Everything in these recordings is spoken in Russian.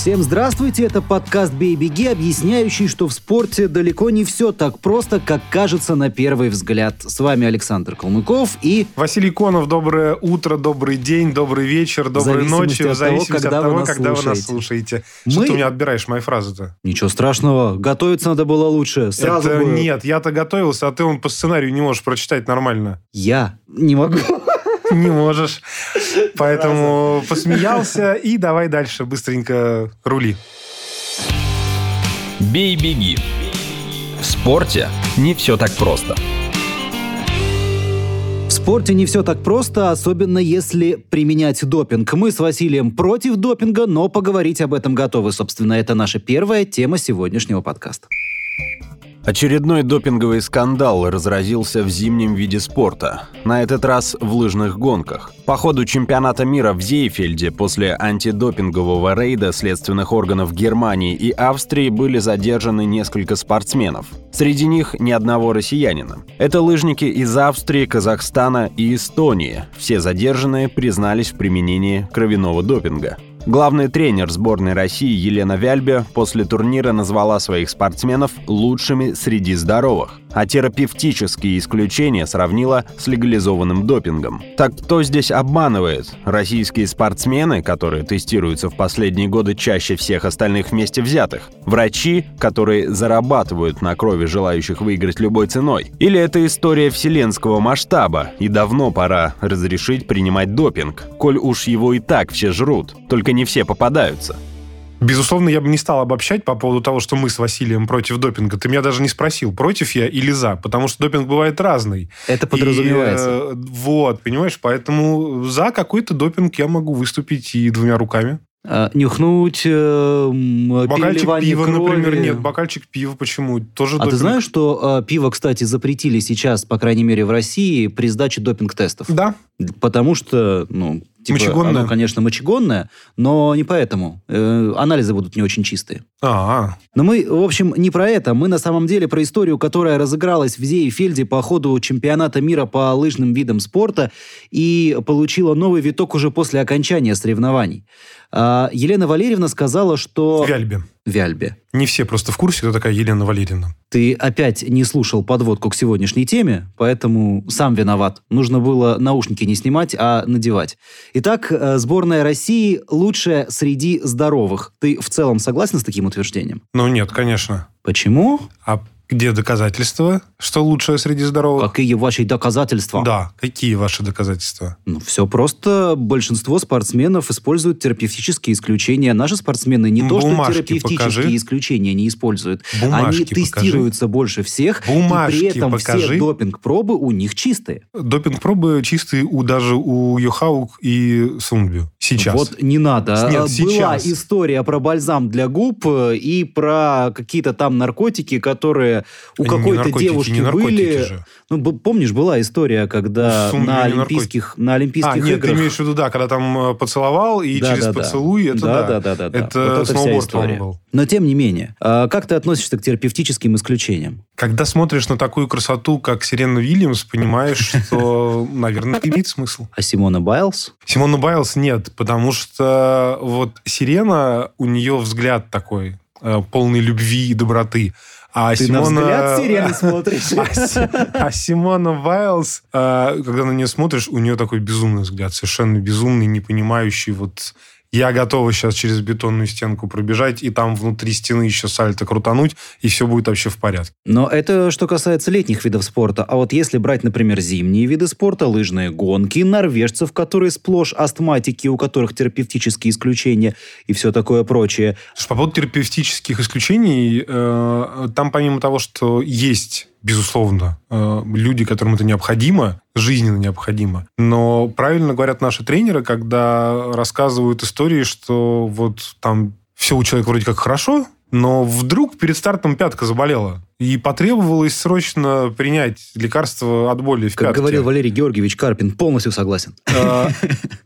Всем здравствуйте, это подкаст «Бей, беги», объясняющий, что в спорте далеко не все так просто, как кажется на первый взгляд. С вами Александр Калмыков и... Василий Конов, доброе утро, добрый день, добрый вечер, доброй ночи, в зависимости от того, когда вы нас слушаете. Мы... Что ты у меня отбираешь мои фразы-то? Ничего страшного, готовиться надо было лучше. Сразу это бы... нет, я-то готовился, а ты он по сценарию не можешь прочитать нормально. Я не могу. Не можешь. Поэтому посмеялся и давай дальше быстренько рули. Бей-беги. В спорте не все так просто. В спорте не все так просто, особенно если применять допинг. Мы с Василием против допинга, но поговорить об этом готовы. Собственно, это наша первая тема сегодняшнего подкаста. Очередной допинговый скандал разразился в зимнем виде спорта, на этот раз в лыжных гонках. По ходу чемпионата мира в Зейфельде после антидопингового рейда следственных органов Германии и Австрии были задержаны несколько спортсменов. Среди них ни одного россиянина. Это лыжники из Австрии, Казахстана и Эстонии. Все задержанные признались в применении кровяного допинга. Главный тренер сборной России Елена Вяльбе после турнира назвала своих спортсменов лучшими среди здоровых, а терапевтические исключения сравнила с легализованным допингом. Так кто здесь обманывает? Российские спортсмены, которые тестируются в последние годы чаще всех остальных вместе взятых? Врачи, которые зарабатывают на крови желающих выиграть любой ценой? Или это история вселенского масштаба, и давно пора разрешить принимать допинг, коль уж его и так все жрут? Только только не все попадаются. Безусловно, я бы не стал обобщать по поводу того, что мы с Василием против допинга. Ты меня даже не спросил, против я или за, потому что допинг бывает разный. Это подразумевается. И, э, вот, понимаешь, поэтому за какой-то допинг я могу выступить и двумя руками. А, нюхнуть э, Бокальчик пива, крови. например, нет. Бокальчик пива почему? Тоже а допинг. ты знаешь, что э, пиво, кстати, запретили сейчас, по крайней мере, в России при сдаче допинг-тестов? Да. Потому что, ну, Типа, мочегонное? Оно, конечно, мочегонное, но не поэтому. Э, анализы будут не очень чистые. А-а. Но мы, в общем, не про это. Мы на самом деле про историю, которая разыгралась в Зейфельде по ходу чемпионата мира по лыжным видам спорта и получила новый виток уже после окончания соревнований. А, Елена Валерьевна сказала, что... Вяльбе. Вяльбе. Не все просто в курсе, кто такая Елена Валерьевна. Ты опять не слушал подводку к сегодняшней теме, поэтому сам виноват. Нужно было наушники не снимать, а надевать. Итак, э, сборная России лучшая среди здоровых. Ты в целом согласен с таким утверждением? Ну нет, конечно. Почему? А где доказательства, что лучшее среди здоровых? Какие ваши доказательства? Да, какие ваши доказательства? Ну, все просто. Большинство спортсменов используют терапевтические исключения. Наши спортсмены не Бумажки то, что терапевтические покажи. исключения не используют. Бумажки Они тестируются покажи. больше всех. Бумажки и при этом покажи. все допинг-пробы у них чистые. Допинг-пробы чистые у, даже у Йохаук и Сунгбю. Сейчас. Вот не надо. Нет, Была сейчас. история про бальзам для губ э, и про какие-то там наркотики, которые у Они какой-то девушки не были. же. Ну, помнишь, была история, когда Ну, Сунгбю на Олимпийских, на Олимпийских А, нет, играх... ты имеешь в виду, да, когда там э, поцеловал, и Да, через да, да. поцелуй, это да. да. Да, да, да, да. Это Вот вся сноуборд, по-моему, был. Но тем не менее, а как ты относишься к терапевтическим исключениям? Когда смотришь на такую красоту, как Сирена Вильямс, понимаешь, что, наверное, имеет смысл. А Симона Байлз? Симона Байлз нет, потому что вот Сирена, у нее взгляд такой, э, полный любви и доброты. А Ты Симона... на взгляд сирены смотришь? А, Си- а Симона Вайлз, э, когда на нее смотришь, у нее такой безумный взгляд, совершенно безумный, не понимающий вот я готова сейчас через бетонную стенку пробежать, и там внутри стены еще сальто крутануть, и все будет вообще в порядке. Но это что касается летних видов спорта. А вот если брать, например, зимние виды спорта, лыжные гонки, норвежцев, которые сплошь астматики, у которых терапевтические исключения и все такое прочее. По поводу терапевтических исключений, э, там помимо того, что есть безусловно, э, люди, которым это необходимо, жизненно необходимо. Но правильно говорят наши тренеры, когда рассказывают истории, что вот там все у человека вроде как хорошо, Но вдруг перед стартом пятка заболела. И потребовалось срочно принять лекарство от боли в Как пятке. говорил Валерий Георгиевич Карпин, полностью согласен. А,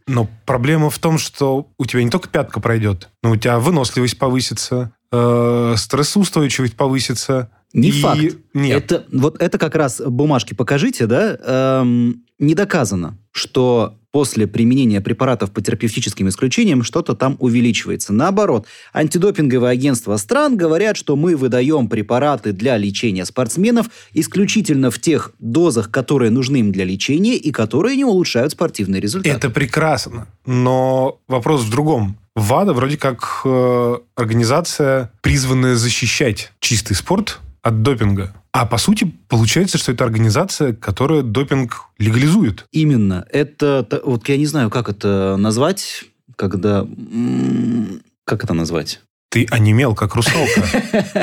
Но проблема в том, что у тебя не только пятка пройдет, но у тебя выносливость повысится, э, стрессоустойчивость повысится. Не И- факт. Нет. Это, вот это как раз бумажки покажите, да? Эм, не доказано, что после применения препаратов по терапевтическим исключениям что-то там увеличивается. Наоборот, антидопинговые агентства стран говорят, что мы выдаем препараты для лечения спортсменов исключительно в тех дозах, которые нужны им для лечения и которые не улучшают спортивные результаты. Это прекрасно. Но вопрос в другом. ВАДА вроде как э, организация, призванная защищать чистый спорт от допинга. А по сути, получается, что это организация, которая допинг легализует. Именно. Это, вот я не знаю, как это назвать, когда... Как это назвать? Ты онемел, как русалка.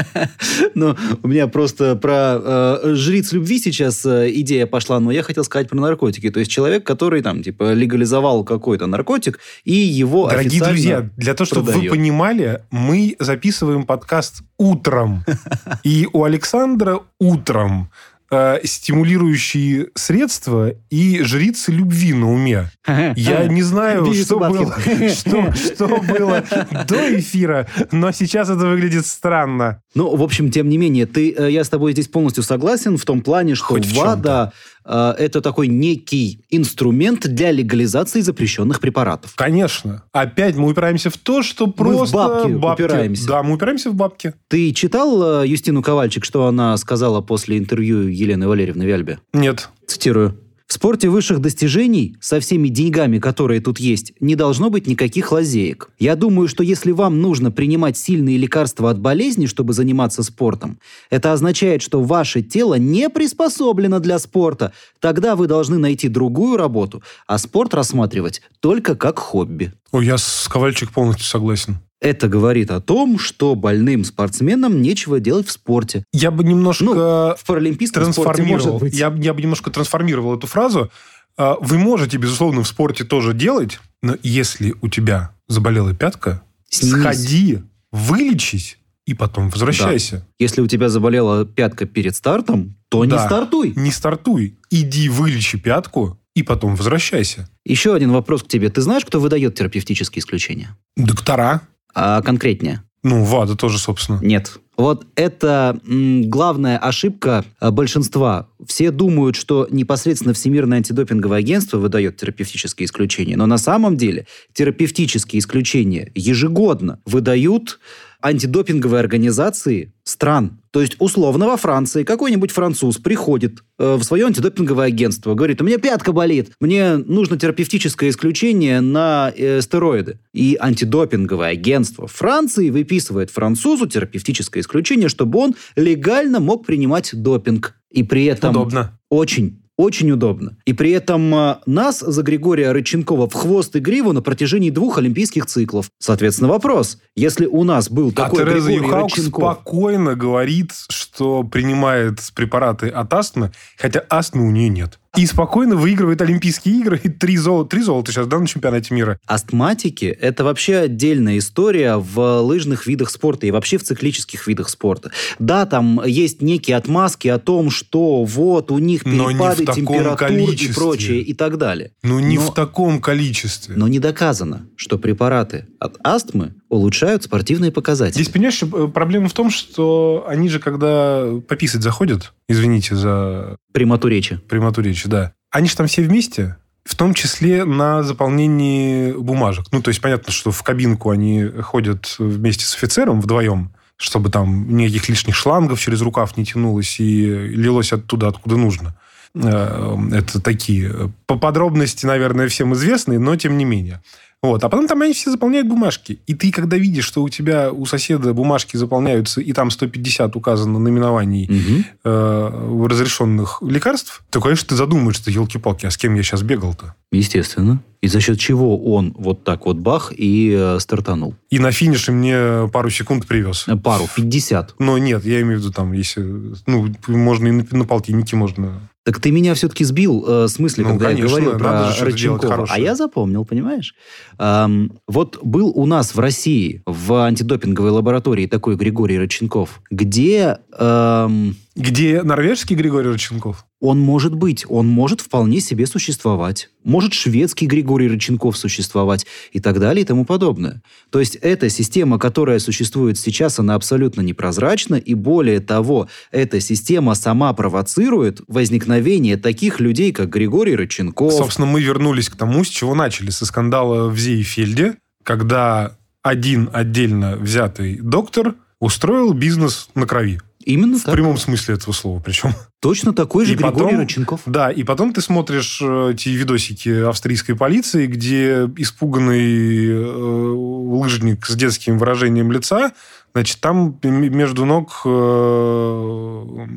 Ну, у меня просто про э, жриц любви сейчас э, идея пошла, но я хотел сказать про наркотики. То есть человек, который там, типа, легализовал какой-то наркотик, и его Дорогие друзья, для того, чтобы вы понимали, мы записываем подкаст утром. И у Александра утром э, стимулирующие средства и жрицы любви на уме. Я не знаю, что было, что, что было до эфира, но сейчас это выглядит странно. Ну, в общем, тем не менее, ты, э, я с тобой здесь полностью согласен в том плане, что Хоть в ВАДА э, это такой некий инструмент для легализации запрещенных препаратов. Конечно. Опять мы упираемся в то, что в просто бабки упираемся. Да, мы упираемся в бабки. Ты читал э, Юстину Ковальчик, что она сказала после интервью Елены Валерьевны Вяльбе? Нет. Цитирую. В спорте высших достижений со всеми деньгами, которые тут есть, не должно быть никаких лазеек. Я думаю, что если вам нужно принимать сильные лекарства от болезни, чтобы заниматься спортом, это означает, что ваше тело не приспособлено для спорта. Тогда вы должны найти другую работу, а спорт рассматривать только как хобби. Ой, я с Ковальчик полностью согласен. Это говорит о том, что больным спортсменам нечего делать в спорте. Я бы немножко Ну, В паралимпийском спорте может трансформировал. быть. Я, я бы немножко трансформировал эту фразу. А, Вы можете, безусловно, в спорте тоже делать, но если у тебя заболела пятка, Снимись. сходи, вылечись и потом возвращайся. Если у тебя заболела пятка перед стартом, то не Да. стартуй. Не стартуй. Иди вылечи пятку и потом возвращайся. Еще один вопрос к тебе. Ты знаешь, кто выдает терапевтические исключения? Доктора. А конкретнее? Ну, ВАДА тоже, собственно. Нет. Вот это м, главная ошибка э, большинства. Все думают, что непосредственно Всемирное антидопинговое агентство выдает терапевтические исключения, но на самом деле терапевтические исключения ежегодно выдают антидопинговые организации стран. То есть, условно, во Франции какой-нибудь француз приходит э, в свое антидопинговое агентство, говорит, у меня пятка болит, мне нужно терапевтическое исключение на э, стероиды. И антидопинговое агентство Франции выписывает французу терапевтическое исключение, чтобы он легально мог принимать допинг. И при этом... Удобно. Очень, очень удобно. И при этом э, нас за Григория Рыченкова в хвост и гриву на протяжении двух олимпийских циклов. Соответственно, вопрос. Если у нас был А такой Тереза Григорий Юхаук Рыченков... спокойно говорит, что принимает препараты от астмы, хотя астмы у нее нет. И спокойно выигрывает Олимпийские игры. И три золота, три золота сейчас, да, на чемпионате мира. Астматики – это вообще отдельная история в лыжных видах спорта и вообще в циклических видах спорта. Да, там есть некие отмазки о том, что вот у них Но перепады температур и количестве. прочее и так далее. Ну, не Но- в таком количестве. Но не доказано, что препараты от астмы улучшают спортивные показатели. Здесь, понимаешь, э, проблема в том, что они же, когда пописать заходят, извините за Прямоту речи. прямоту речи, да, они же там все вместе, в том числе на заполнении бумажек. Ну, то есть, понятно, что в кабинку они ходят вместе с офицером вдвоем, чтобы там никаких лишних шлангов через рукав не тянулось и лилось оттуда, откуда нужно. Э, Это такие по подробности, наверное, всем известные, но тем не менее. Вот. А потом там они все заполняют бумажки. И ты, когда видишь, что у тебя у соседа бумажки заполняются, и там 150 указано наименований Мгм. э, разрешенных лекарств, то, конечно, ты задумаешься, елки-палки, а с кем я сейчас бегал-то? Естественно. И за счет чего он вот так вот бах и э, стартанул? И на финише мне пару секунд привез. Э, Пару, 50. Но нет, я имею в виду там, если... Ну, можно и на, на полтиннике можно Так ты меня все-таки сбил э, с мысли, Ну, когда конечно, я говорил про Рыченкова. А я запомнил, понимаешь? Эм, вот был у нас в России в антидопинговой лаборатории такой Григорий Рыченков, где эм, Где норвежский Григорий Рыченков? он может быть, он может вполне себе существовать. Может шведский Григорий Рыченков существовать и так далее и тому подобное. То есть эта система, которая существует сейчас, она абсолютно непрозрачна, и более того, эта система сама провоцирует возникновение таких людей, как Григорий Рыченков. Собственно, мы вернулись к тому, с чего начали, со скандала в Зейфельде, когда один отдельно взятый доктор устроил бизнес на крови. Именно В так. прямом смысле этого слова причем. Точно такой же И Григорий потом- Рыченков. Да, и потом ты смотришь э, эти видосики австрийской полиции, где испуганный э, лыжник с детским выражением лица, значит, там между ног э,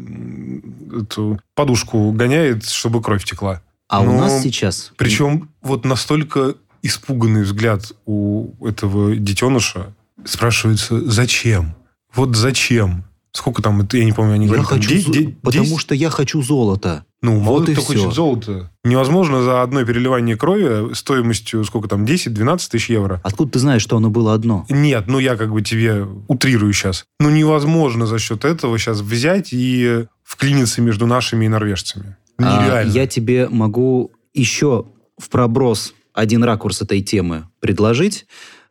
эту подушку гоняет, чтобы кровь текла. А у Ну, нас сейчас... Причем вот настолько испуганный взгляд у этого детеныша спрашивается, зачем? Вот зачем? Сколько там, я не помню, они Я говорят, там, хочу, зо- де- потому 10? что я хочу золото. Ну, мало Вот ли и кто хочет золото. Невозможно за одно переливание крови стоимостью, сколько там, 10-12 тысяч евро. Откуда ты знаешь, что оно было одно? Нет, ну я как бы тебе утрирую сейчас. Ну невозможно за счет этого сейчас взять и вклиниться между нашими и норвежцами. А, Нереально. я тебе могу еще в проброс один ракурс этой темы предложить.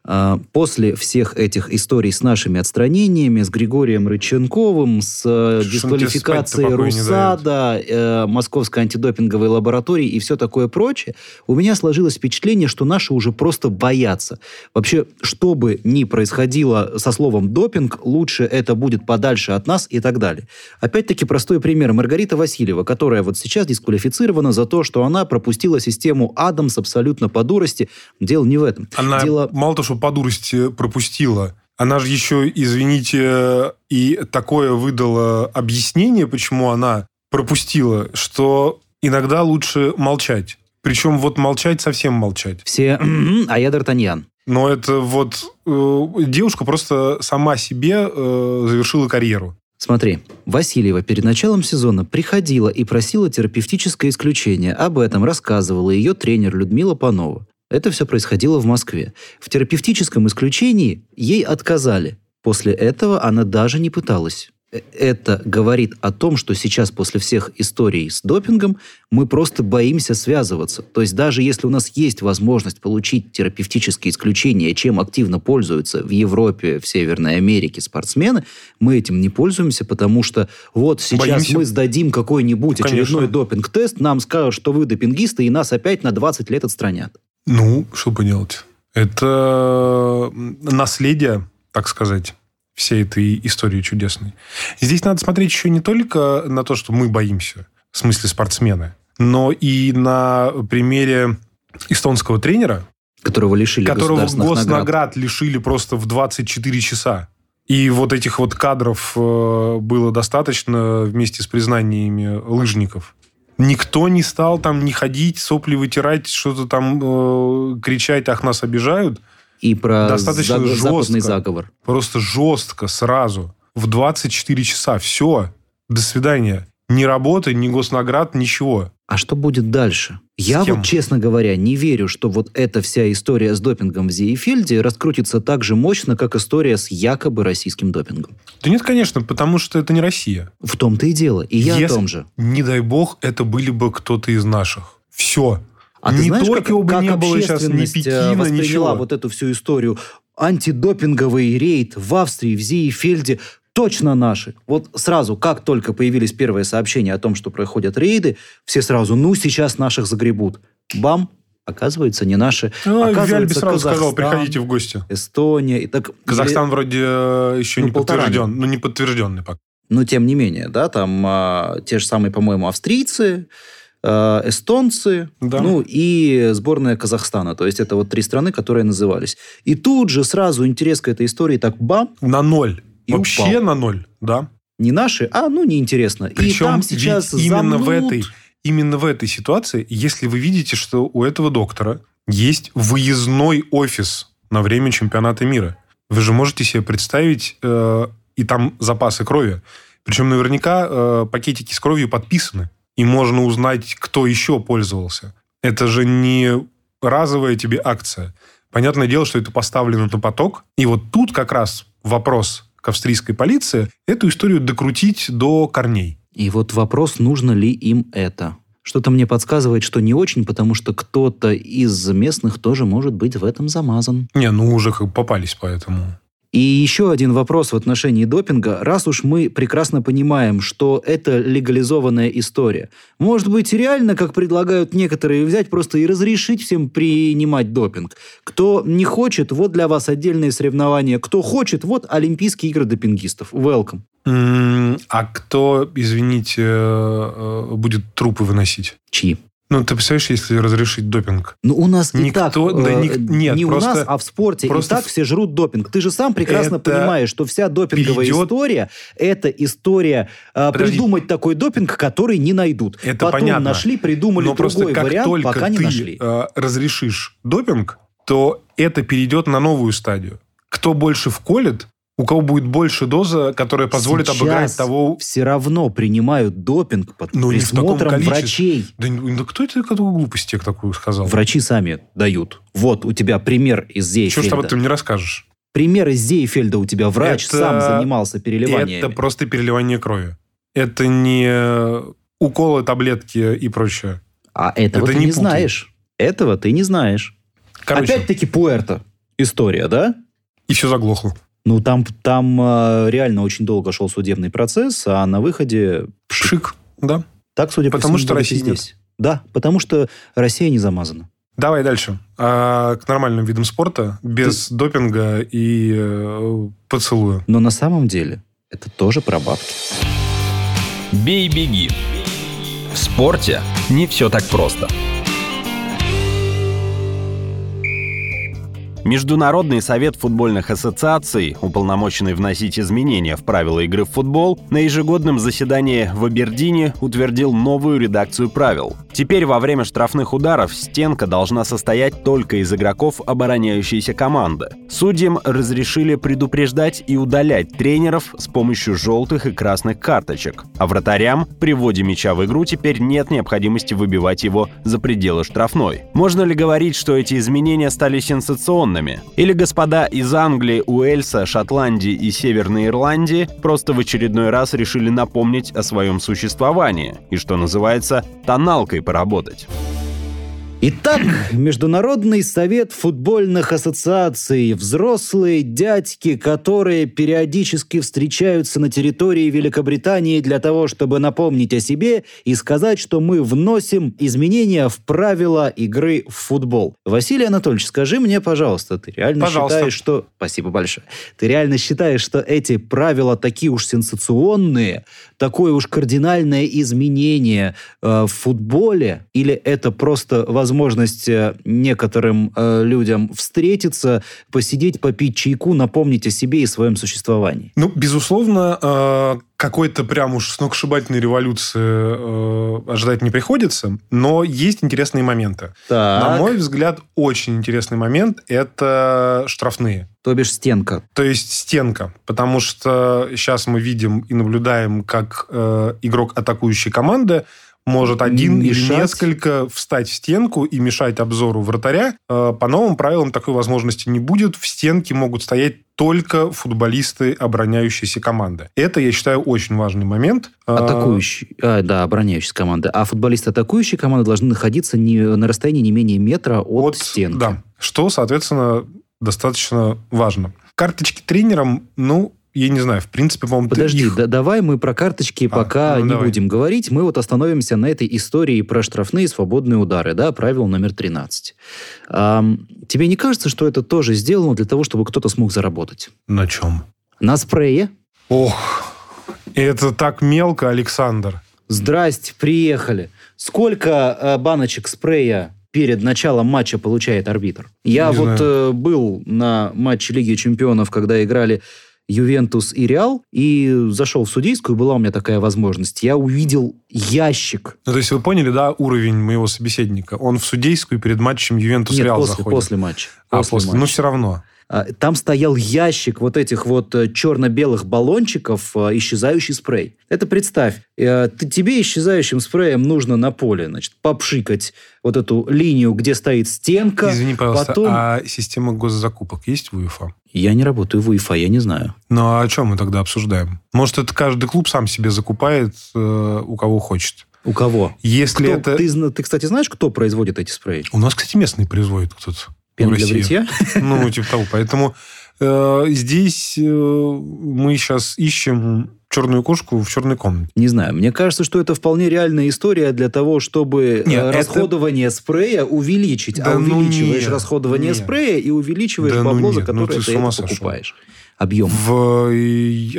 А, После всех этих историй с нашими отстранениями, с Григорием Рыченковым, с э, дисквалификацией РУСАДА, э, Московской антидопинговой лаборатории и все такое прочее, у меня сложилось впечатление, что наши уже просто боятся. Вообще, что бы ни происходило со словом «допинг», лучше это будет подальше от нас и так далее. Опять-таки простой пример. Маргарита Васильева, которая вот сейчас дисквалифицирована за то, что она пропустила систему Адамс абсолютно по дурости. Дело не в этом. Она Дело... мало того, что по дурости пропустила, она же еще, извините, и такое выдала объяснение, почему она пропустила, что иногда лучше молчать. Причем вот молчать, совсем молчать. Все, а я Д'Артаньян. Но это вот э, девушка просто сама себе э, завершила карьеру. Смотри, Васильева перед началом сезона приходила и просила терапевтическое исключение. Об этом рассказывала ее тренер Людмила Панова. Это все происходило в Москве. В терапевтическом исключении ей отказали. После этого она даже не пыталась. Э, Это говорит о том, что сейчас после всех историй с допингом мы просто боимся связываться. То есть даже если у нас есть возможность получить терапевтические исключения, чем активно пользуются в Европе, в Северной Америке спортсмены, мы этим не пользуемся, потому что вот сейчас Боимся. мы сдадим какой-нибудь очередной допинг-тест, нам скажут, что вы допингисты, и нас опять на 20 лет отстранят. Ну, что поделать. Это наследие, так сказать, всей этой истории чудесной. Здесь надо смотреть еще не только на то, что мы боимся, в смысле спортсмены, но и на примере эстонского тренера, Которого лишили которого госнаград наград. лишили просто в 24 часа. И вот этих вот кадров э, было достаточно вместе с признаниями лыжников. Никто не стал там не ходить, сопли вытирать, что-то там э, кричать, ах, нас обижают. И про Достаточно западный жестко. заговор. Просто жестко, сразу. В 24 часа. Все. До свидания. Ни работы, ни госнаград, ничего. А что будет дальше? Я вот, честно говоря, не верю, что вот эта вся история с допингом в Зиефельде раскрутится так же мощно, как история с якобы российским допингом. Да нет, конечно, потому что это не Россия. В том-то и дело. И я Если- о том же. Не дай бог, это были бы кто-то из наших. Все. А ты не знаешь, только как, как не было сейчас ни э, Пекина, восприняла ничего. вот эту всю историю? Антидопинговый рейд в Австрии, в Зиефельде точно наши. Вот сразу, как только появились первые сообщения о том, что проходят рейды, все сразу, ну, сейчас наших загребут. Бам! Оказывается, не наши. А, Оказывается, сразу сказал, Казахстан, приходите в гости. Эстония. И так, Казахстан вроде э, еще Ну, не подтвержден. Ну, не подтвержденный пока. Но тем не менее, да, там а, те же самые, по-моему, австрийцы, а, эстонцы, Да. ну и сборная Казахстана. То есть это вот три страны, которые назывались. И тут же сразу интерес к этой истории так бам, На ноль. И Вообще упал. на ноль, да. не наши, а ну неинтересно. и Причем там сейчас именно в замнут. этой, именно в этой ситуации, если вы видите, что у этого доктора есть выездной офис на время чемпионата мира, вы же можете себе представить, э, и там запасы крови. Причем наверняка э, пакетики с кровью подписаны. и можно узнать, кто еще пользовался. Это же не разовая тебе акция. Понятное дело, что это поставлено на поток. И вот тут как раз вопрос к австрийской полиции эту историю докрутить до корней. И вот вопрос, нужно ли им это. Что-то мне подсказывает, что не очень, потому что кто-то из местных тоже может быть в этом замазан. Не, ну уже как попались поэтому. И еще один вопрос в отношении допинга. Раз уж мы прекрасно понимаем, что это легализованная история, может быть, реально, как предлагают некоторые, взять просто и разрешить всем принимать допинг? Кто не хочет, вот для вас отдельные соревнования. Кто хочет, вот Олимпийские игры допингистов. Welcome. А кто, извините, э, э, будет трупы выносить? Чьи? Ну, ты представляешь, если разрешить допинг? Ну, у нас Никто, и так, да, э, ник- нет, не просто- у нас, а в спорте просто и так все жрут допинг. Ты же сам прекрасно понимаешь, что вся допинговая перейдет- история – это история э, Подожди. придумать такой допинг, который не найдут. Это Потом понятно. нашли, придумали Но другой как вариант, только пока не ты нашли. э, разрешишь допинг, то это перейдет на новую стадию. Кто больше вколет, у кого будет больше доза, которая позволит Сейчас обыграть того... все равно принимают допинг под Ну, присмотром врачей. Да, ну, да кто это какую глупость такую сказал? Врачи сами дают. Вот у тебя пример из Чего ж об этом не расскажешь? Пример из Зейфельда у тебя. Врач Это- сам занимался переливаниями. Это просто переливание крови. Это не уколы, таблетки и прочее. А этого Это ты не не, путай. знаешь. Этого ты не знаешь. Короче, Опять-таки Пуэрто. История, да? и все заглохло. Ну, там, там э, реально очень долго шел судебный процесс, а на выходе Пшик, да. так, судя по Потому всему, что и России нет. здесь. Да, потому что Россия не замазана. Давай дальше. А, к нормальным видам спорта, без допинга и э, поцелуя. Но на самом деле это тоже про бабки. Бей-беги. В спорте не все так просто. Международный совет футбольных ассоциаций, уполномоченный вносить изменения в правила игры в футбол, на ежегодном заседании в Абердине утвердил новую редакцию правил. Теперь во время штрафных ударов стенка должна состоять только из игроков обороняющейся команды. Судьям разрешили предупреждать и удалять тренеров с помощью желтых и красных карточек. А вратарям при вводе мяча в игру теперь нет необходимости выбивать его за пределы штрафной. Можно ли говорить, что эти изменения стали сенсационными? Или господа из Англии, Уэльса, Шотландии и Северной Ирландии просто в очередной раз решили напомнить о своем существовании и, что называется, тоналкой поработать? Итак, Международный совет футбольных ассоциаций. Взрослые дядьки, которые периодически встречаются на территории Великобритании для того, чтобы напомнить о себе и сказать, что мы вносим изменения в правила игры в футбол. Василий Анатольевич, скажи мне, пожалуйста, ты реально Пожалуйста. считаешь, что... Спасибо большое. Ты реально считаешь, что эти правила такие уж сенсационные, такое уж кардинальное изменение э, в футболе? Или это просто возможность э, некоторым э, людям встретиться, посидеть, попить чайку, напомнить о себе и своем существовании? Ну, безусловно, э, какой-то прям уж сногсшибательной революции э, ожидать не приходится, но есть интересные моменты. На Так, мой взгляд, очень интересный момент – это штрафные. то бишь стенка. То есть стенка, потому что сейчас мы видим и наблюдаем, как э, игрок атакующей команды может один или Мешать. несколько встать в стенку и мешать обзору вратаря. Э, по новым правилам такой возможности не будет. В стенке могут стоять только футболисты обороняющейся команды. Это, я считаю, очень важный момент. Э, Атакующий, а, да, обороняющая команды. А футболисты атакующей команды должны находиться не, на расстоянии не менее метра от, стенки. Да, что, соответственно, достаточно важно. Карточки тренерам, ну, я не знаю, в принципе, по-моему, Подожди, их- да- давай мы про карточки А, пока ну не давай. будем говорить. Мы вот остановимся на этой истории про штрафные свободные удары, да, правило номер 13. Ам, тебе не кажется, что это тоже сделано для того, чтобы кто-то смог заработать? На чем? На спрее? Ох, это так мелко, Александр. Здрасте, приехали. Сколько э, баночек спрея перед началом матча получает арбитр? Я Не вот э, был на матче Лиги Чемпионов, когда играли Ювентус и Реал, и зашел в судейскую, была у меня такая возможность. Я увидел ящик. Ну, то есть вы поняли, да, уровень моего собеседника? Он в судейскую перед матчем Ювентус Нет, Реал после, заходит. после матча. а, После после. матча. Ну, все равно. А, там стоял ящик вот этих вот э, черно-белых баллончиков, э, исчезающий спрей. Это представь, э, ты, тебе исчезающим спреем нужно на поле, значит, попшикать вот эту линию, где стоит стенка. Извини, пожалуйста, потом... а система госзакупок есть в УЕФА? Я не работаю в УЕФА, я не знаю. Ну, а о чем мы тогда обсуждаем? Может, это каждый клуб сам себе закупает, э, у кого хочет? У кого? Если Кто- это... ты, ты, кстати, знаешь, кто производит эти спреи? У нас, кстати, местный производит кто-то. Пена в для бритья? Ну, типа того. Поэтому э, здесь э, мы сейчас ищем черную кошку в черной комнате. Не знаю, мне кажется, что это вполне реальная история для того, чтобы Нет, э, это- расходование спрея увеличить. Да а ну увеличиваешь нет, расходование нет. спрея и увеличиваешь Да ну бабло, за нет, ну которое ты ты, это покупаешь. Объем. В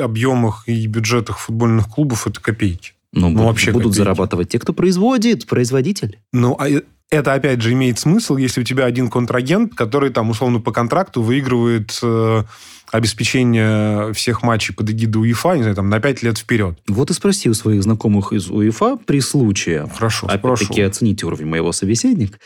объемах и бюджетах футбольных клубов это копейки. Ну, ну, вообще будут зарабатывать те, кто производит, производитель. Ну, а это, опять же, имеет смысл, если у тебя один контрагент, который там, условно, по контракту выигрывает э, обеспечение всех матчей под эгидой УЕФА, не знаю, там, на 5 лет вперед. Вот и спроси у своих знакомых из УЕФА при случае, Хорошо, опять-таки оцените уровень моего собеседника,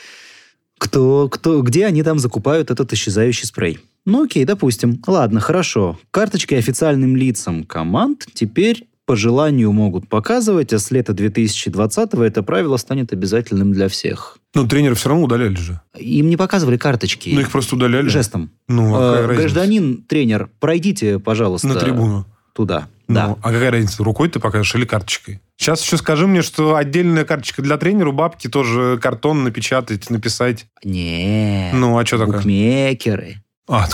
кто, кто, где они там закупают этот исчезающий спрей. Ну окей, допустим. Ладно, хорошо. Карточки официальным лицам команд теперь по желанию могут показывать, а с лета 2020 это правило станет обязательным для всех. Ну, тренеры все равно удаляли же. Им не показывали карточки. Ну, их просто удаляли. жестом. Ну, а какая Э, разница? Гражданин, тренер, пройдите, пожалуйста, На трибуну. туда. Ну, Да. а какая разница, рукой ты покажешь или карточкой? Сейчас еще скажи мне, что отдельная карточка для тренера, бабки тоже картон напечатать, написать. Не. Ну, а что такое? Букмекеры. А,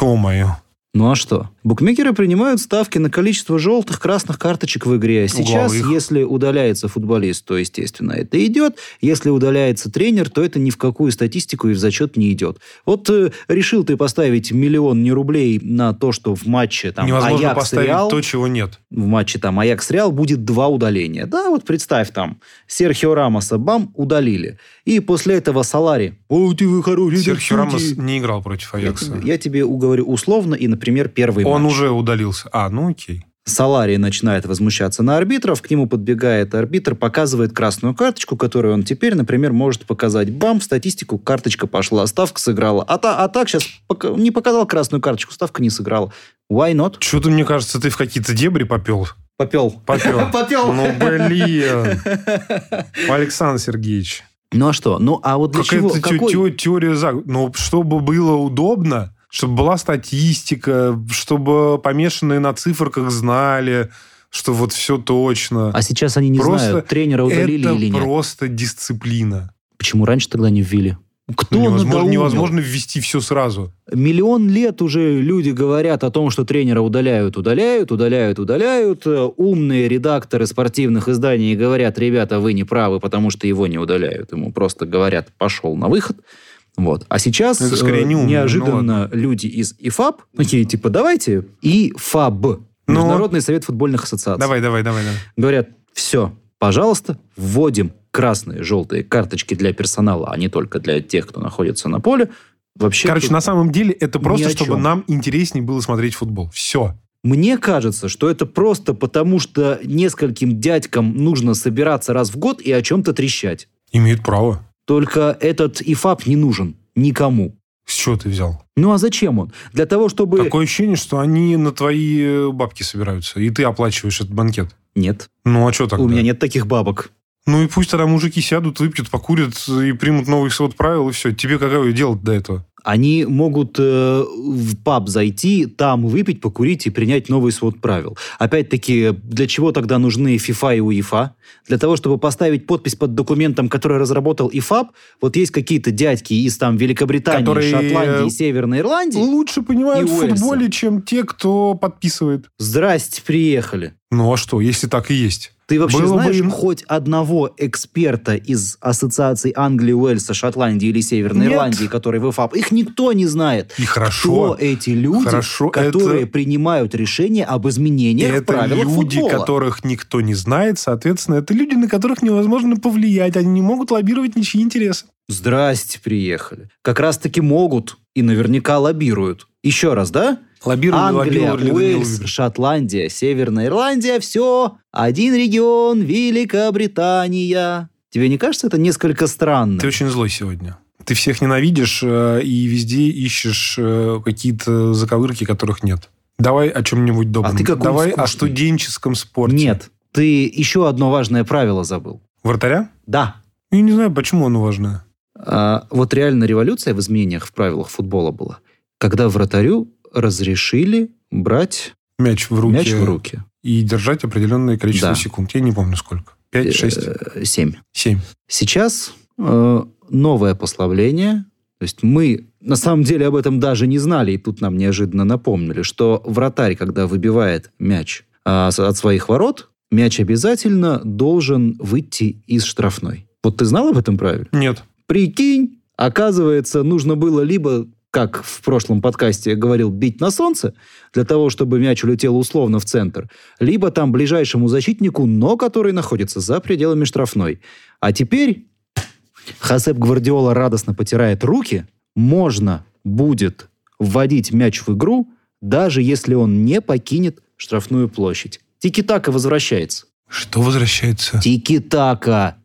ё-моё. Ну а что? Букмекеры принимают ставки на количество желтых, красных карточек в игре. Сейчас, Угловых. если удаляется футболист, то, естественно, это идет. Если удаляется тренер, то это ни в какую статистику и в зачет не идет. Вот э, решил ты поставить миллион не рублей на то, что в матче там Невозможно Аякс поставить Реал, то, чего нет. В матче там Аякс Реал будет два удаления. Да, вот представь там, Серхио Рамоса, бам, удалили. И после этого Салари. О, ты вы хороший Серхио судьи». Рамос не играл против Я Аякса. тебе, я тебе уговорю условно, и, например, первый Он матч. уже удалился. А, ну окей. Салари начинает возмущаться на арбитров, к нему подбегает арбитр, показывает красную карточку, которую он теперь, например, может показать. Бам, в статистику карточка пошла, ставка сыграла. А, та- а так сейчас пока- не показал красную карточку, ставка не сыграла. Why not? Что-то, мне кажется, ты в какие-то дебри попел. Попел. Попел. Попел. Ну, блин. Александр Сергеевич. Ну а что? Ну а вот для чего? Какая-то теория. Ну, чтобы было удобно, чтобы была статистика, чтобы помешанные на циферках знали, что вот все точно. А сейчас они не Просто знают, тренера удалили Это или нет. просто дисциплина. Почему раньше тогда не ввели? Кто Ну, невозможно, надоумил? невозможно ввести все сразу. Миллион лет уже люди говорят о том, что тренера удаляют, удаляют, удаляют, удаляют. Умные редакторы спортивных изданий говорят, ребята, вы не правы, потому что его не удаляют. Ему просто говорят, пошел на выход. Вот. А сейчас Это скорее э, не умные, ну неожиданно люди из ИФАБ такие, типа, давайте, ИФАБ, Международный совет футбольных ассоциаций, Давай, давай, давай. давай. говорят, все, пожалуйста, вводим красные, желтые карточки для персонала, а не только для тех, кто находится на поле. Вообще, Короче, на самом деле это просто, чтобы чем. нам интереснее было смотреть футбол. Все. Мне кажется, что это просто потому, что нескольким дядькам нужно собираться раз в год и о чем-то трещать. Имеют право. Только этот ИФАП не нужен никому. С чего ты взял? Ну а зачем он? Для того, чтобы... Такое ощущение, что они на твои э, бабки собираются, и ты оплачиваешь этот банкет. Нет, Ну, а что тогда? у меня нет таких бабок. Ну и пусть тогда мужики сядут, выпьют, покурят и примут новый свод правил, и все. Тебе какое дело до этого? Они могут э, в паб зайти, там выпить, покурить и принять новый свод правил. Опять-таки, для чего тогда нужны FIFA и УЕФА? Для того, чтобы поставить подпись под документом, который разработал ИФАБ, вот есть какие-то дядьки из там Великобритании, Которые, Шотландии, э, Северной Ирландии. Лучше понимают в футболе, чем те, кто подписывает. Здрасте, приехали. Ну а что, если так и есть? Ты вообще Было бы знаешь им- хоть одного эксперта из ассоциаций Англии, Уэльса, Шотландии или Северной Нет. Ирландии, который в ИФАБ? Их никто не знает. И Кто хорошо. эти люди, Хорошо, которые это- принимают решения об изменениях Это правилах люди, футбола? которых никто не знает, соответственно, это люди, на которых невозможно повлиять, они не могут лоббировать ничьи интересы. Здрасте, приехали. Как раз-таки могут и наверняка лоббируют. Еще раз, да? Лоббировали, Англия, Уэльс. Шотландия, Северная Ирландия, все. Один регион, Великобритания. Тебе не кажется это несколько странно? Ты очень злой сегодня. Ты всех ненавидишь э, и везде ищешь э, какие-то заковырки, которых нет. Давай о чем-нибудь добром. А ты какой Давай скучный. о студенческом спорте. Нет, ты еще одно важное правило забыл. Вратаря? Да. Я не знаю, почему оно важное. А, вот реально революция в изменениях в правилах футбола была, когда вратарю разрешили брать Мяч в руки. мяч в руки. И держать определенное количество Да. секунд. Я не помню сколько. Пять, шесть, Э, Семь. семь. Сейчас э, новое послабление. То есть мы на самом деле об этом даже не знали, и тут нам неожиданно напомнили, что вратарь, когда выбивает мяч с- от своих ворот, мяч обязательно должен выйти из штрафной. Вот ты знал об этом правиле? Нет. Прикинь, оказывается, нужно было либо, как в прошлом подкасте говорил, бить на солнце, для того, чтобы мяч улетел условно в центр, либо там ближайшему защитнику, но который находится за пределами штрафной. А теперь Хасеп Гвардиола радостно потирает руки, можно будет вводить мяч в игру, даже если он не покинет штрафную площадь. Тики-така возвращается. Что возвращается? Тики-така.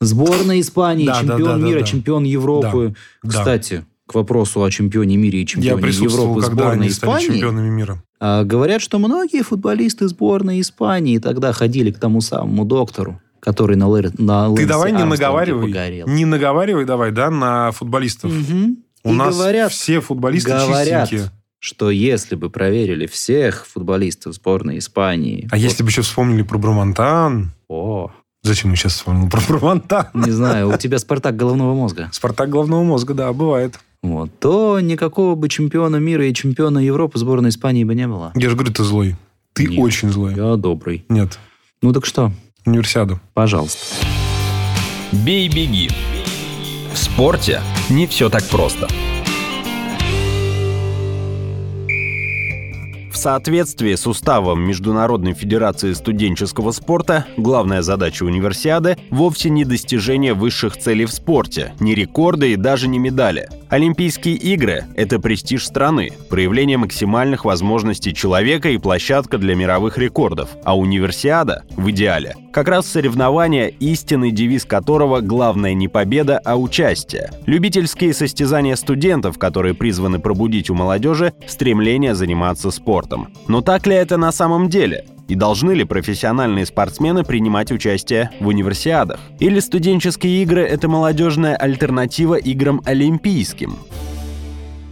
Сборная Испании, Да, да, чемпион да, да, мира, да. чемпион Европы. Да. Кстати, к вопросу о чемпионе мира и Я чемпионе присутствовал, Европы когда сборной они стали Испании. чемпионами мира. а, говорят, что многие футболисты сборной Испании тогда ходили к тому самому доктору, который на, Лэр- на Ты давай не наговаривай. погорел. Не наговаривай давай, да, на футболистов. Мгм. У И нас говорят, все футболисты говорят, чистенькие. что если бы проверили всех футболистов сборной Испании... А если бы еще вспомнили про Брамантан... О, Зачем я сейчас вспомнил про Брамантан? не знаю, у тебя Спартак головного мозга. Спартак головного мозга, да, бывает. Вот, то никакого бы чемпиона мира и чемпиона Европы сборной Испании бы не было. Я же говорю, ты злой. Ты Нет. очень злой. Я добрый. Нет, Ну так что, универсиаду. пожалуйста. Бей-беги. В спорте не все так просто. В соответствии с уставом Международной Федерации студенческого спорта, главная задача универсиады вовсе не достижение высших целей в спорте, не рекорды и даже не медали. Олимпийские игры – это престиж страны, проявление максимальных возможностей человека и площадка для мировых рекордов, а универсиада, в идеале, как раз соревнование, истинный девиз которого главное не победа, а участие. Любительские состязания студентов, которые призваны пробудить у молодежи стремление заниматься спортом. Но так ли это на самом деле? И должны ли профессиональные спортсмены принимать участие в универсиадах? Или студенческие игры – это молодежная альтернатива играм олимпийским?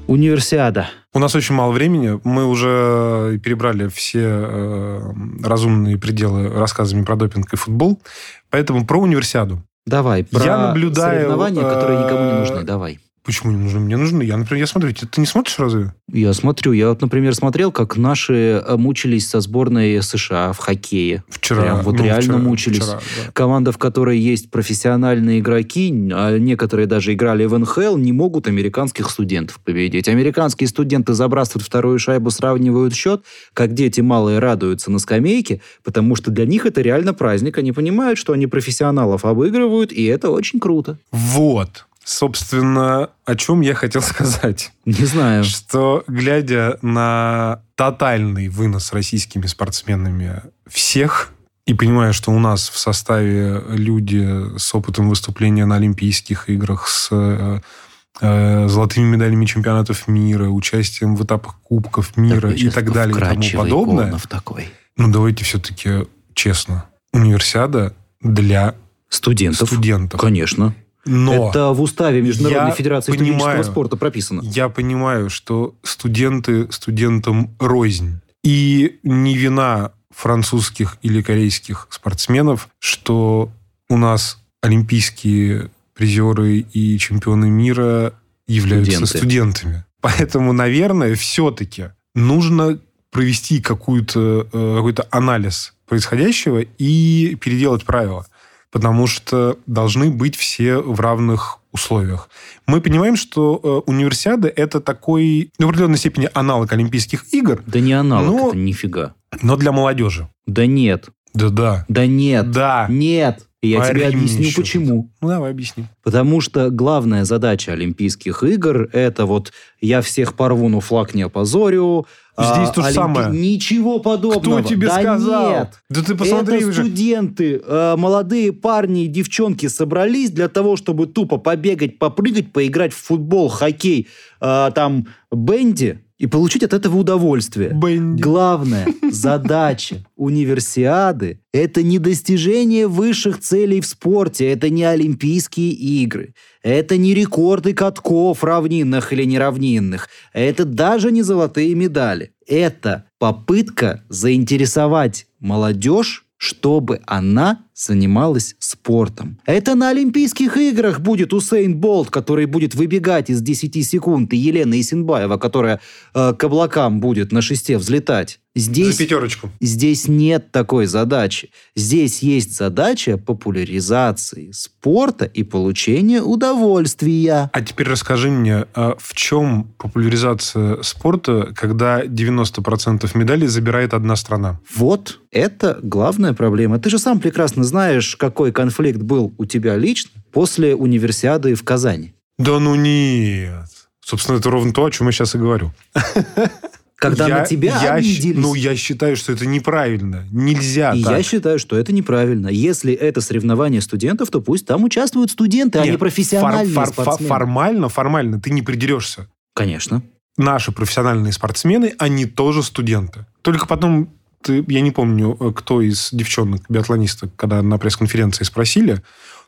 Универсиада. У нас очень мало времени. Мы уже перебрали все э, разумные пределы рассказами про допинг и футбол. Поэтому про универсиаду. Давай, про Я наблюдаю, соревнования, которые никому не э, нужны. Давай. Почему не нужны? Мне нужны. Я, например, я смотрю. Ты, ты не смотришь разве? Я смотрю, я вот, например, смотрел, как наши э, мучились со сборной США в хоккее. Вчера. Прям вот ну, реально вчера- мучились. вчера, да. Команда, в которой есть профессиональные игроки, а некоторые даже играли в НХЛ, не могут американских студентов победить. Американские студенты забрасывают вторую шайбу, сравнивают счет, как дети малые радуются на скамейке, потому что для них это реально праздник. Они понимают, что они профессионалов обыгрывают, и это очень круто. Вот. Собственно, о чем я хотел сказать. Не знаю. Что, глядя на тотальный вынос российскими спортсменами всех, и понимая, что у нас в составе люди с опытом выступления на Олимпийских играх, с э, э, золотыми медалями чемпионатов мира, участием в этапах Кубков мира Такой и так далее и тому подобное, такой. ну давайте все-таки честно. Универсиада для Студентов. студентов. Конечно. Но Это в уставе Международной Федерации понимаю. студенческого спорта прописано. Я понимаю, что студенты студентам рознь. И не вина французских или корейских спортсменов, что у нас олимпийские призеры и чемпионы мира являются Студенты. студентами. Поэтому, наверное, все-таки нужно провести какую-то, э, какой-то анализ происходящего и переделать правила. Потому что должны быть все в равных условиях. Мы понимаем, что э, универсиада это такой, ну, в определенной степени, аналог Олимпийских игр, Да не аналог, Ну, это нифига. но для молодежи. Да нет. Да-да. Да нет. Да. Нет. И я тебе Пари мне объясню, почему. Ну, давай объясни. Потому что главная задача Олимпийских игр – это вот я всех порву, но флаг не опозорю, Здесь то же самое. Ничего подобного. Кто тебе да сказал? Нет. Да ты посмотри Это уже. студенты, э, молодые парни и девчонки собрались для того, чтобы тупо побегать, попрыгать, поиграть в футбол, хоккей, э, там, бенди и получить от этого удовольствие. Бенди. Главная задача универсиады – это не достижение высших целей в спорте, это не Олимпийские игры, это не рекорды катков равнинных или неравнинных, это даже не золотые медали. Это попытка заинтересовать молодежь чтобы она занималась спортом. Это на Олимпийских играх будет Усейн Болт, который будет выбегать из 10 секунд, и Елена Исенбаева, которая э, к облакам будет на шесте взлетать. Здесь, За пятерочку. здесь нет такой задачи. Здесь есть задача популяризации спорта и получения удовольствия. А теперь расскажи мне, а в чем популяризация спорта, когда 90% медалей забирает одна страна? Вот это главная проблема. Ты же сам прекрасно знаешь, какой конфликт был у тебя лично после универсиады в Казани. Да ну нет. Собственно, это ровно то, о чем я сейчас и говорю. Когда я, на тебя я, обиделись. Ну, я считаю, что это неправильно. Нельзя И так. я считаю, что это неправильно. Если это соревнование студентов, то пусть там участвуют студенты, а не Нет, профессиональные фор- фор- спортсмены. Формально, формально ты не придерешься. Конечно. Наши профессиональные спортсмены, они тоже студенты. Только потом, ты, я не помню, э, кто из девчонок, биатлонисток, когда на пресс-конференции спросили,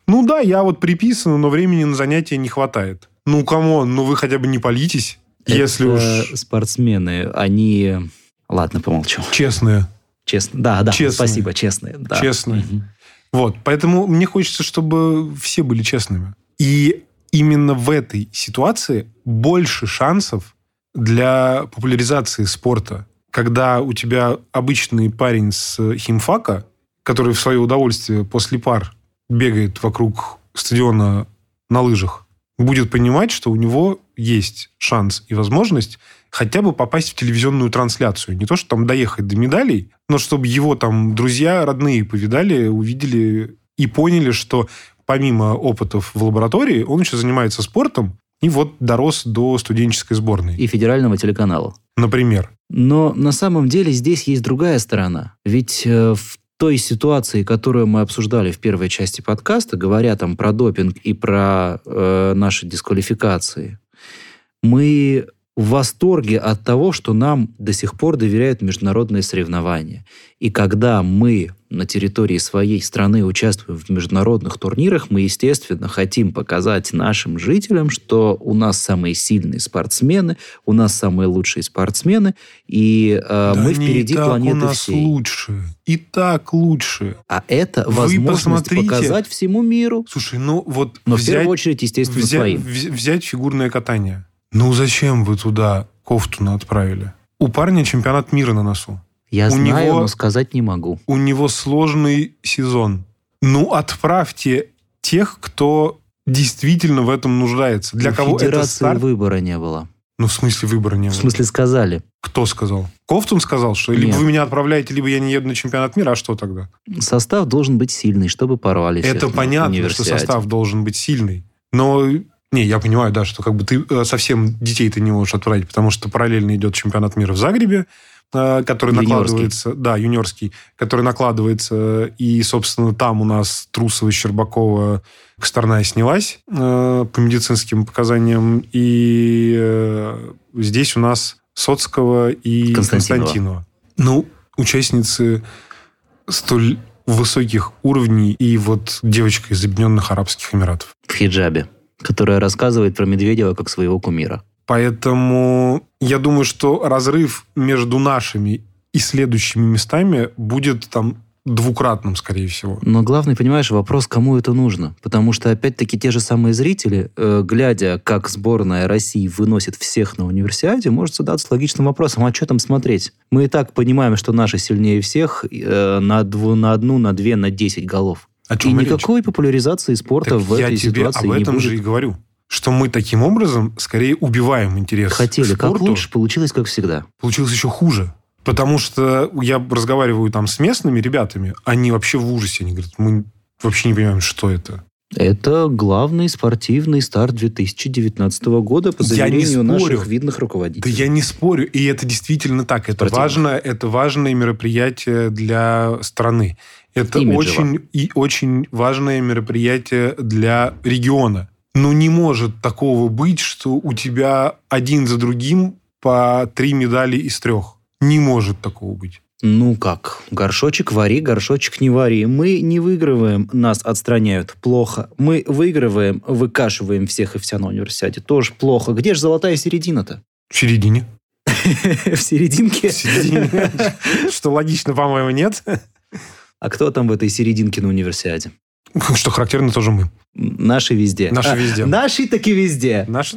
ну да, я вот приписан, но времени на занятия не хватает. Ну, come on, ну вы хотя бы не палитесь, если Это уж спортсмены, они... Ладно, помолчу. честные. Честно. Да, да, Честные. спасибо, честные. да. Честные. Мгм. Вот, поэтому мне хочется, чтобы все были честными. И именно в этой ситуации больше шансов для популяризации спорта. Когда у тебя обычный парень с химфака, который в свое удовольствие после пар бегает вокруг стадиона на лыжах, будет понимать, что у него есть шанс и возможность хотя бы попасть в телевизионную трансляцию. Не то, что там доехать до медалей, но чтобы его там друзья, родные повидали, увидели и поняли, что помимо опытов в лаборатории, он еще занимается спортом и вот дорос до студенческой сборной. И федерального телеканала. Например. Но на самом деле здесь есть другая сторона. Ведь э, в той ситуации, которую мы обсуждали в первой части подкаста, говоря там про допинг и про э, наши дисквалификации, мы в восторге от того, что нам до сих пор доверяют международные соревнования. И когда мы на территории своей страны участвуем в международных турнирах, мы, естественно, хотим показать нашим жителям, что у нас самые сильные спортсмены, у нас самые лучшие спортсмены, и э, Да мы впереди так планеты у нас всей. лучше. И так лучше. А это Вы возможность посмотрите. показать всему миру. Слушай, ну вот Но в взять, первую очередь, естественно, взя- своим. вз- взять фигурное катание. Ну зачем вы туда Кофтуна отправили? У парня чемпионат мира на носу. Я у знаю, него- но сказать не могу. У него сложный сезон. Ну, отправьте тех, кто действительно в этом нуждается. Для У кого это старт? выбора не было. Ну, в смысле выбора не В было? смысле, сказали. Кто сказал? Кофтун сказал, что либо Нет. вы меня отправляете, либо я не еду на чемпионат мира, а что тогда? Состав должен быть сильный, чтобы порвали всех Это понятно, что состав должен быть сильный. Но, не, я понимаю, да, что как бы ты э, совсем детей ты не можешь отправить, потому что параллельно идет чемпионат мира в Загребе, э, который Юниорский. накладывается, да, юниорский, который накладывается, и, собственно, там у нас Трусова, Щербакова, Косторная снялась э, по медицинским показаниям, и здесь у нас Соцкого и Константинова. Константинова. Ну, участницы столь высоких уровней и вот девочка из Объединенных Арабских Эмиратов. В хиджабе, которая рассказывает про Медведева как своего кумира. Поэтому я думаю, что разрыв между нашими и следующими местами будет там двукратным, скорее всего. Но главный, понимаешь, вопрос, кому это нужно. Потому что, опять-таки, те же самые зрители, э, глядя, как сборная России выносит всех на универсиаде, может задаться логичным вопросом, а что там смотреть? Мы и так понимаем, что наши сильнее всех э, на, дву, на одну, на две, на десять голов. О И чем речь? никакой популяризации спорта Так в я этой тебе ситуации об не этом будет. же и говорю. Что мы таким образом скорее убиваем интерес Хотели к как спорту. лучше, получилось как всегда. Получилось еще хуже. Потому что я разговариваю там с местными ребятами, они вообще в ужасе. Они говорят, мы вообще не понимаем, что это. Это главный спортивный старт 2019 года по заверению спорю. наших видных Да руководителей. я не спорю, и это действительно так. Это Спортивных. важно, это важное мероприятие для страны. Это Имиджево. очень и очень важное мероприятие для региона. Но не может такого быть, что у тебя один за другим по три медали из трех. Не может такого быть. Ну как, горшочек вари, горшочек не вари. Мы не выигрываем, нас отстраняют. Плохо. Мы выигрываем, выкашиваем всех и вся на универсиаде. Тоже плохо. Где же золотая середина-то? В середине. В серединке? В середине. Что логично, по-моему, нет. А кто там в этой серединке на универсиаде? Что характерно, тоже мы. Наши везде. Наши А, везде. Наши таки везде. Наш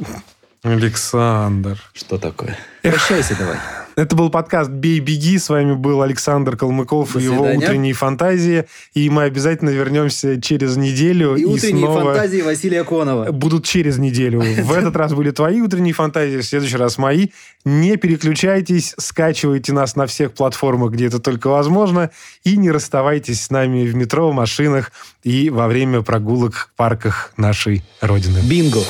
Александр. Что такое? Прощайся давай. Это был подкаст «Бей, беги». С вами был Александр Калмыков и его утренние фантазии. И мы обязательно вернемся через неделю. И утренние снова фантазии Василия Конова. будут через неделю. В этот раз были твои утренние фантазии, в следующий раз мои. Не переключайтесь, скачивайте нас на всех платформах, где это только возможно, и не расставайтесь с нами в метро, машинах и во время прогулок в парках нашей Родины. Бинго.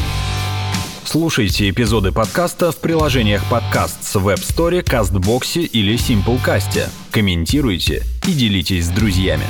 Слушайте эпизоды подкаста в приложениях подкаст с Web Store, Кастбоксе или Simplecast. Комментируйте и делитесь с друзьями.